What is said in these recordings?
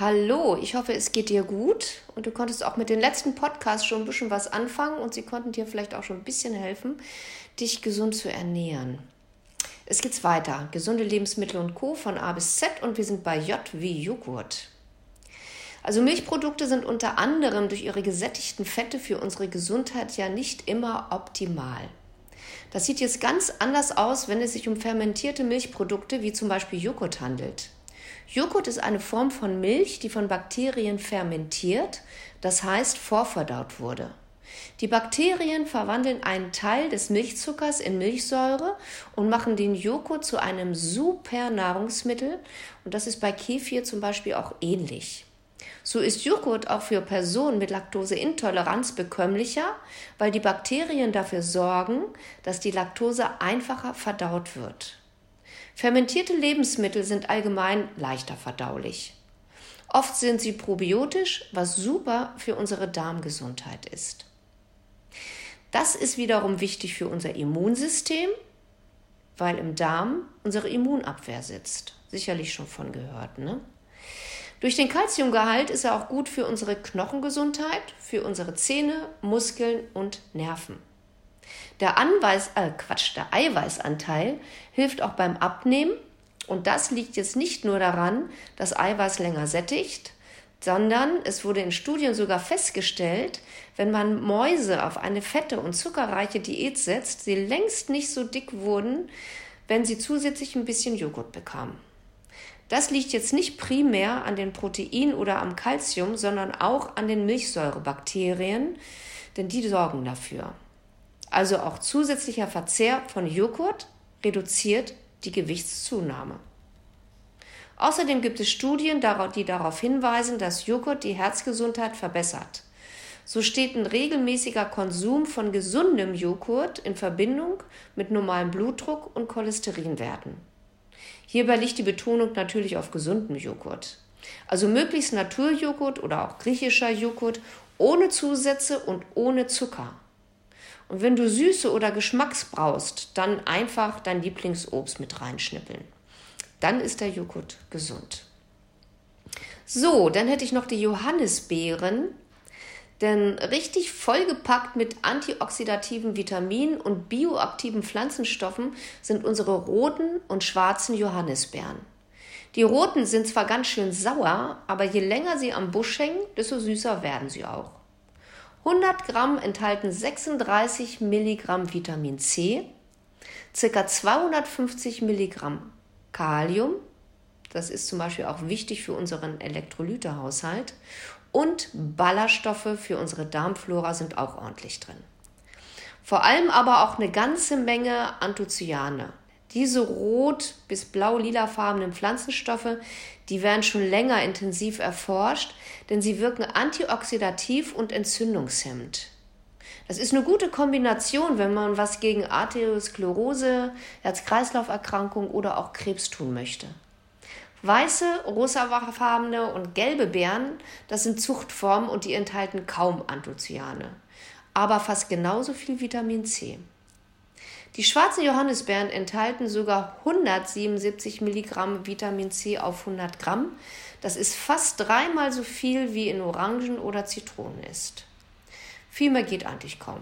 Hallo, ich hoffe, es geht dir gut und du konntest auch mit den letzten Podcasts schon ein bisschen was anfangen und sie konnten dir vielleicht auch schon ein bisschen helfen, dich gesund zu ernähren. Es geht weiter. Gesunde Lebensmittel und Co. von A bis Z und wir sind bei J wie Joghurt. Also Milchprodukte sind unter anderem durch ihre gesättigten Fette für unsere Gesundheit ja nicht immer optimal. Das sieht jetzt ganz anders aus, wenn es sich um fermentierte Milchprodukte wie zum Beispiel Joghurt handelt. Joghurt ist eine Form von Milch, die von Bakterien fermentiert, das heißt vorverdaut wurde. Die Bakterien verwandeln einen Teil des Milchzuckers in Milchsäure und machen den Joghurt zu einem super Nahrungsmittel und das ist bei Kefir zum Beispiel auch ähnlich. So ist Joghurt auch für Personen mit Laktoseintoleranz bekömmlicher, weil die Bakterien dafür sorgen, dass die Laktose einfacher verdaut wird. Fermentierte Lebensmittel sind allgemein leichter verdaulich. Oft sind sie probiotisch, was super für unsere Darmgesundheit ist. Das ist wiederum wichtig für unser Immunsystem, weil im Darm unsere Immunabwehr sitzt. Sicherlich schon von gehört, ne? Durch den Kalziumgehalt ist er auch gut für unsere Knochengesundheit, für unsere Zähne, Muskeln und Nerven. Der Anweis, äh Quatsch, der Eiweißanteil hilft auch beim Abnehmen und das liegt jetzt nicht nur daran, dass Eiweiß länger sättigt, sondern es wurde in Studien sogar festgestellt, wenn man Mäuse auf eine fette und zuckerreiche Diät setzt, sie längst nicht so dick wurden, wenn sie zusätzlich ein bisschen Joghurt bekamen. Das liegt jetzt nicht primär an den Proteinen oder am Kalzium, sondern auch an den Milchsäurebakterien, denn die sorgen dafür. Also auch zusätzlicher Verzehr von Joghurt reduziert die Gewichtszunahme. Außerdem gibt es Studien, die darauf hinweisen, dass Joghurt die Herzgesundheit verbessert. So steht ein regelmäßiger Konsum von gesundem Joghurt in Verbindung mit normalem Blutdruck und Cholesterinwerten. Hierbei liegt die Betonung natürlich auf gesundem Joghurt. Also möglichst Naturjoghurt oder auch griechischer Joghurt ohne Zusätze und ohne Zucker. Und wenn du Süße oder Geschmacks brauchst, dann einfach dein Lieblingsobst mit reinschnippeln. Dann ist der Joghurt gesund. So, dann hätte ich noch die Johannisbeeren. Denn richtig vollgepackt mit antioxidativen Vitaminen und bioaktiven Pflanzenstoffen sind unsere roten und schwarzen Johannisbeeren. Die roten sind zwar ganz schön sauer, aber je länger sie am Busch hängen, desto süßer werden sie auch. 100 Gramm enthalten 36 Milligramm Vitamin C, ca. 250 Milligramm Kalium, das ist zum Beispiel auch wichtig für unseren Elektrolytehaushalt, und Ballaststoffe für unsere Darmflora sind auch ordentlich drin. Vor allem aber auch eine ganze Menge Anthocyane. Diese rot- bis blau-lilafarbenen Pflanzenstoffe, die werden schon länger intensiv erforscht, denn sie wirken antioxidativ und entzündungshemmend. Das ist eine gute Kombination, wenn man was gegen Arteriosklerose, Herz-Kreislauf-Erkrankung oder auch Krebs tun möchte. Weiße, rosafarbene und gelbe Beeren, das sind Zuchtformen und die enthalten kaum Anthocyane, aber fast genauso viel Vitamin C. Die schwarzen Johannisbeeren enthalten sogar 177 Milligramm Vitamin C auf 100 Gramm. Das ist fast dreimal so viel wie in Orangen oder Zitronen ist. Viel mehr geht eigentlich kaum.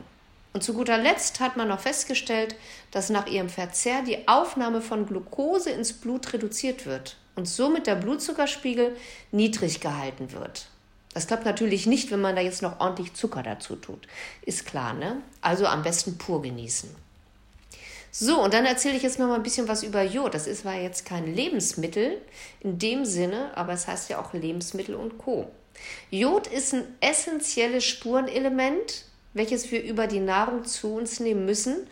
Und zu guter Letzt hat man noch festgestellt, dass nach ihrem Verzehr die Aufnahme von Glucose ins Blut reduziert wird und somit der Blutzuckerspiegel niedrig gehalten wird. Das klappt natürlich nicht, wenn man da jetzt noch ordentlich Zucker dazu tut. Ist klar, ne? Also am besten pur genießen. So, und dann erzähle ich jetzt noch mal ein bisschen was über Jod. Das ist zwar jetzt kein Lebensmittel in dem Sinne, aber es heißt ja auch Lebensmittel und Co. Jod ist ein essentielles Spurenelement, welches wir über die Nahrung zu uns nehmen müssen,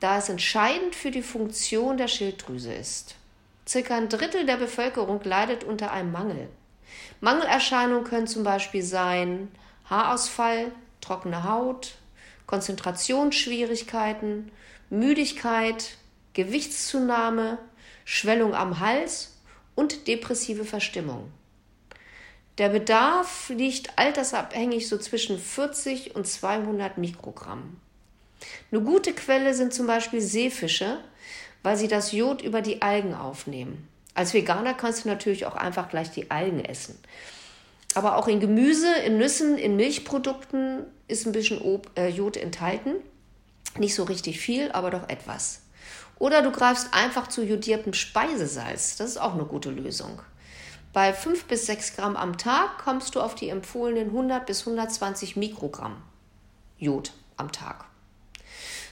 da es entscheidend für die Funktion der Schilddrüse ist. Circa ein Drittel der Bevölkerung leidet unter einem Mangel. Mangelerscheinungen können zum Beispiel sein Haarausfall, trockene Haut, Konzentrationsschwierigkeiten, Müdigkeit, Gewichtszunahme, Schwellung am Hals und depressive Verstimmung. Der Bedarf liegt altersabhängig so zwischen 40 und 200 Mikrogramm. Eine gute Quelle sind zum Beispiel Seefische, weil sie das Jod über die Algen aufnehmen. Als Veganer kannst du natürlich auch einfach gleich die Algen essen. Aber auch in Gemüse, in Nüssen, in Milchprodukten ist ein bisschen äh, Jod enthalten. Nicht so richtig viel, aber doch etwas. Oder du greifst einfach zu jodiertem Speisesalz. Das ist auch eine gute Lösung. Bei 5 bis 6 Gramm am Tag kommst du auf die empfohlenen 100 bis 120 Mikrogramm Jod am Tag.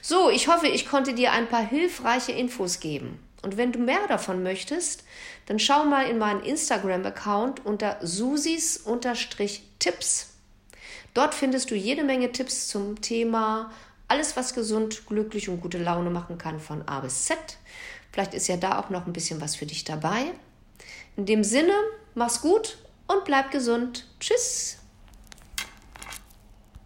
So, ich hoffe, ich konnte dir ein paar hilfreiche Infos geben. Und wenn du mehr davon möchtest, dann schau mal in meinen Instagram-Account unter susis-tipps. Dort findest du jede Menge Tipps zum Thema alles, was gesund, glücklich und gute Laune machen kann von A bis Z. Vielleicht ist ja da auch noch ein bisschen was für dich dabei. In dem Sinne, mach's gut und bleib gesund. Tschüss.